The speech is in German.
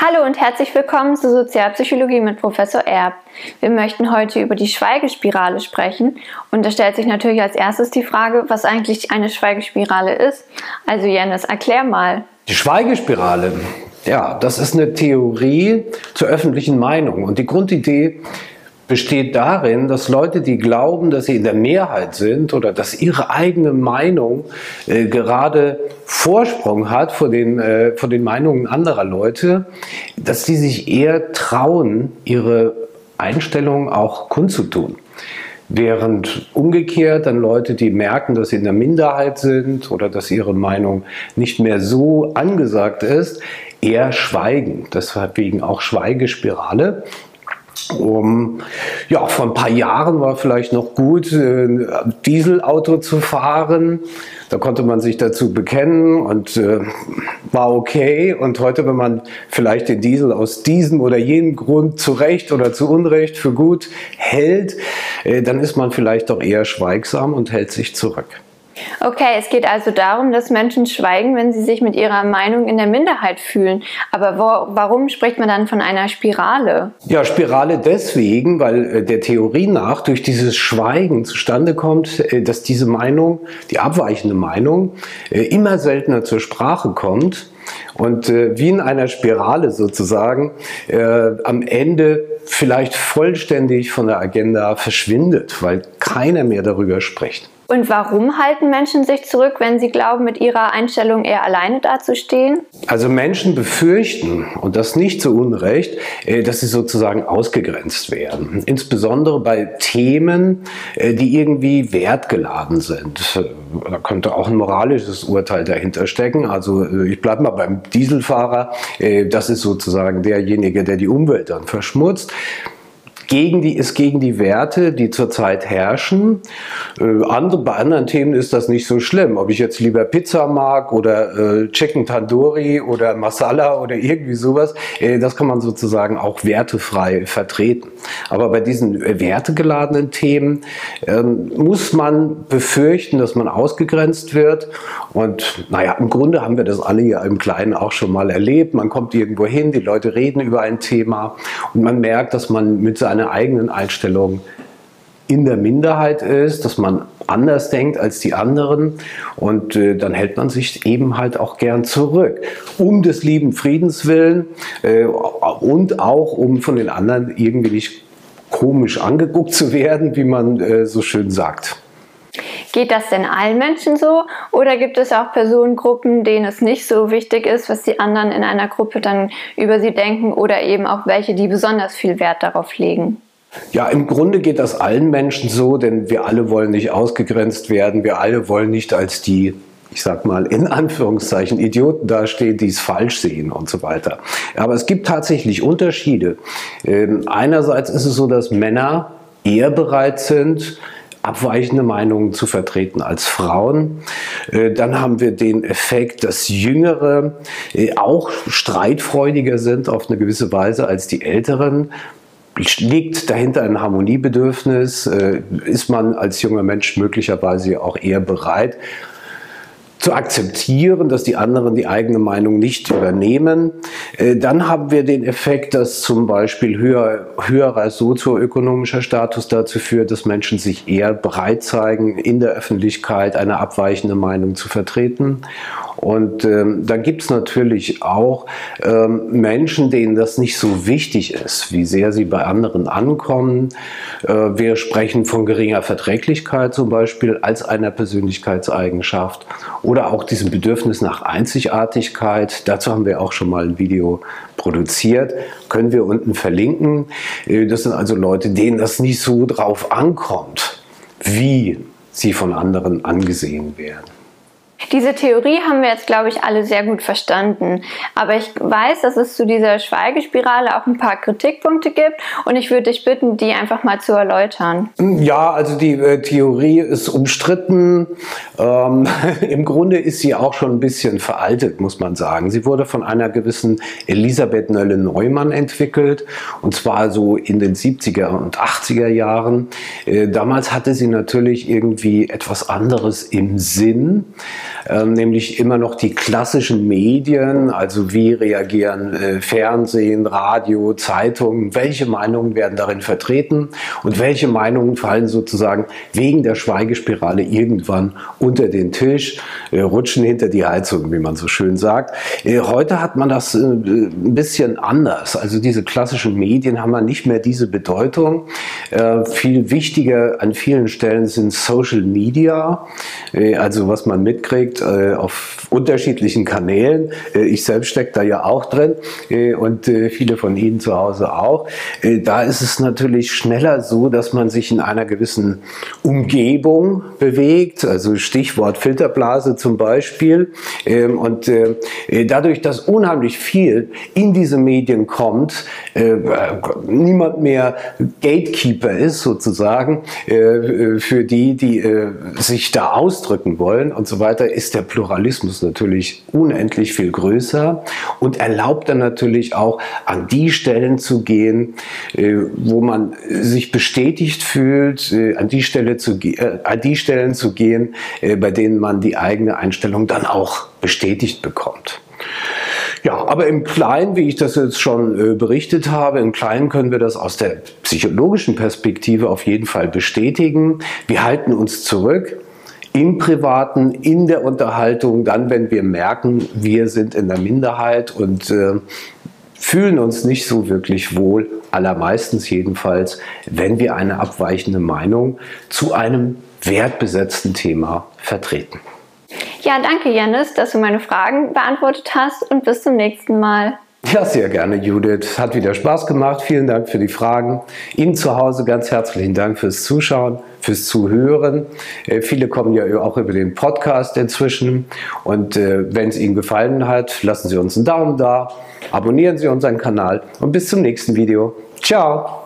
Hallo und herzlich willkommen zur Sozialpsychologie mit Professor Erb. Wir möchten heute über die Schweigespirale sprechen und da stellt sich natürlich als erstes die Frage, was eigentlich eine Schweigespirale ist. Also Janis, erklär mal. Die Schweigespirale, ja, das ist eine Theorie zur öffentlichen Meinung und die Grundidee besteht darin, dass Leute, die glauben, dass sie in der Mehrheit sind oder dass ihre eigene Meinung äh, gerade Vorsprung hat vor den, äh, vor den Meinungen anderer Leute, dass die sich eher trauen, ihre Einstellung auch kundzutun. Während umgekehrt dann Leute, die merken, dass sie in der Minderheit sind oder dass ihre Meinung nicht mehr so angesagt ist, eher schweigen. Deswegen auch Schweigespirale. Um, ja, vor ein paar Jahren war vielleicht noch gut, äh, Dieselauto zu fahren. Da konnte man sich dazu bekennen und äh, war okay. Und heute, wenn man vielleicht den Diesel aus diesem oder jenem Grund zu Recht oder zu Unrecht für gut hält, äh, dann ist man vielleicht doch eher schweigsam und hält sich zurück. Okay, es geht also darum, dass Menschen schweigen, wenn sie sich mit ihrer Meinung in der Minderheit fühlen. Aber wo, warum spricht man dann von einer Spirale? Ja, Spirale deswegen, weil äh, der Theorie nach durch dieses Schweigen zustande kommt, äh, dass diese Meinung, die abweichende Meinung, äh, immer seltener zur Sprache kommt und wie in einer Spirale sozusagen am Ende vielleicht vollständig von der Agenda verschwindet, weil keiner mehr darüber spricht. Und warum halten Menschen sich zurück, wenn sie glauben, mit ihrer Einstellung eher alleine dazustehen? Also Menschen befürchten, und das nicht zu Unrecht, äh, dass sie sozusagen ausgegrenzt werden. Insbesondere bei Themen, äh, die irgendwie wertgeladen sind. Da könnte auch ein moralisches Urteil dahinter stecken. Also äh, ich bleibe mal beim Dieselfahrer. Das ist sozusagen derjenige, der die Umwelt dann verschmutzt gegen die, ist gegen die Werte, die zurzeit herrschen. Äh, andere, bei anderen Themen ist das nicht so schlimm. Ob ich jetzt lieber Pizza mag oder äh, Chicken Tandoori oder Masala oder irgendwie sowas, äh, das kann man sozusagen auch wertefrei vertreten. Aber bei diesen äh, wertegeladenen Themen ähm, muss man befürchten, dass man ausgegrenzt wird. Und naja, im Grunde haben wir das alle ja im Kleinen auch schon mal erlebt. Man kommt irgendwo hin, die Leute reden über ein Thema und man merkt, dass man mit seinen seiner eigenen Einstellung in der Minderheit ist, dass man anders denkt als die anderen und äh, dann hält man sich eben halt auch gern zurück. Um des lieben Friedens willen äh, und auch um von den anderen irgendwie nicht komisch angeguckt zu werden, wie man äh, so schön sagt. Geht das denn allen Menschen so oder gibt es auch Personengruppen, denen es nicht so wichtig ist, was die anderen in einer Gruppe dann über sie denken oder eben auch welche, die besonders viel Wert darauf legen? Ja, im Grunde geht das allen Menschen so, denn wir alle wollen nicht ausgegrenzt werden, wir alle wollen nicht als die ich sag mal, in Anführungszeichen Idioten dastehen, die es falsch sehen und so weiter. Aber es gibt tatsächlich Unterschiede. Ähm, einerseits ist es so, dass Männer eher bereit sind, abweichende Meinungen zu vertreten als Frauen. Äh, dann haben wir den Effekt, dass Jüngere äh, auch streitfreudiger sind auf eine gewisse Weise als die Älteren. Liegt dahinter ein Harmoniebedürfnis? Äh, ist man als junger Mensch möglicherweise auch eher bereit, zu akzeptieren, dass die anderen die eigene Meinung nicht übernehmen. Äh, dann haben wir den Effekt, dass zum Beispiel höher, höherer sozioökonomischer Status dazu führt, dass Menschen sich eher bereit zeigen, in der Öffentlichkeit eine abweichende Meinung zu vertreten. Und ähm, da gibt es natürlich auch ähm, Menschen, denen das nicht so wichtig ist, wie sehr sie bei anderen ankommen. Äh, wir sprechen von geringer Verträglichkeit zum Beispiel als einer Persönlichkeitseigenschaft oder auch diesem Bedürfnis nach Einzigartigkeit. Dazu haben wir auch schon mal ein Video produziert, können wir unten verlinken. Äh, das sind also Leute, denen das nicht so drauf ankommt, wie sie von anderen angesehen werden. Diese Theorie haben wir jetzt, glaube ich, alle sehr gut verstanden. Aber ich weiß, dass es zu dieser Schweigespirale auch ein paar Kritikpunkte gibt und ich würde dich bitten, die einfach mal zu erläutern. Ja, also die äh, Theorie ist umstritten. Ähm, Im Grunde ist sie auch schon ein bisschen veraltet, muss man sagen. Sie wurde von einer gewissen Elisabeth Nölle-Neumann entwickelt und zwar so in den 70er und 80er Jahren. Äh, damals hatte sie natürlich irgendwie etwas anderes im Sinn. Äh, nämlich immer noch die klassischen Medien, also wie reagieren äh, Fernsehen, Radio, Zeitungen, welche Meinungen werden darin vertreten und welche Meinungen fallen sozusagen wegen der Schweigespirale irgendwann unter den Tisch, äh, rutschen hinter die Heizung, wie man so schön sagt. Äh, heute hat man das ein bisschen anders. Also diese klassischen Medien haben nicht mehr diese Bedeutung. Äh, viel wichtiger an vielen Stellen sind Social Media, äh, also was man mitkriegt äh, auf unterschiedlichen Kanälen. Äh, ich selbst stecke da ja auch drin und viele von Ihnen zu Hause auch. Da ist es natürlich schneller so, dass man sich in einer gewissen Umgebung bewegt, also Stichwort Filterblase zum Beispiel. Ähm, und dadurch, dass unheimlich viel in diese Medien kommt, niemand mehr Gatekeeper ist sozusagen für die, die sich da ausdrücken wollen und so weiter, ist der Pluralismus natürlich unendlich viel größer und erlaubt dann natürlich auch an die Stellen zu gehen, wo man sich bestätigt fühlt, an die, Stelle zu, an die Stellen zu gehen, bei denen man die eigene Einstellung dann auch bestätigt bekommt. Ja, aber im Kleinen, wie ich das jetzt schon äh, berichtet habe, im Kleinen können wir das aus der psychologischen Perspektive auf jeden Fall bestätigen. Wir halten uns zurück im Privaten, in der Unterhaltung, dann, wenn wir merken, wir sind in der Minderheit und äh, fühlen uns nicht so wirklich wohl, allermeistens jedenfalls, wenn wir eine abweichende Meinung zu einem wertbesetzten Thema vertreten. Ja, danke Janis, dass du meine Fragen beantwortet hast und bis zum nächsten Mal. Ja, sehr gerne, Judith. Hat wieder Spaß gemacht. Vielen Dank für die Fragen. Ihnen zu Hause ganz herzlichen Dank fürs Zuschauen, fürs Zuhören. Äh, viele kommen ja auch über den Podcast inzwischen. Und äh, wenn es Ihnen gefallen hat, lassen Sie uns einen Daumen da, abonnieren Sie unseren Kanal und bis zum nächsten Video. Ciao!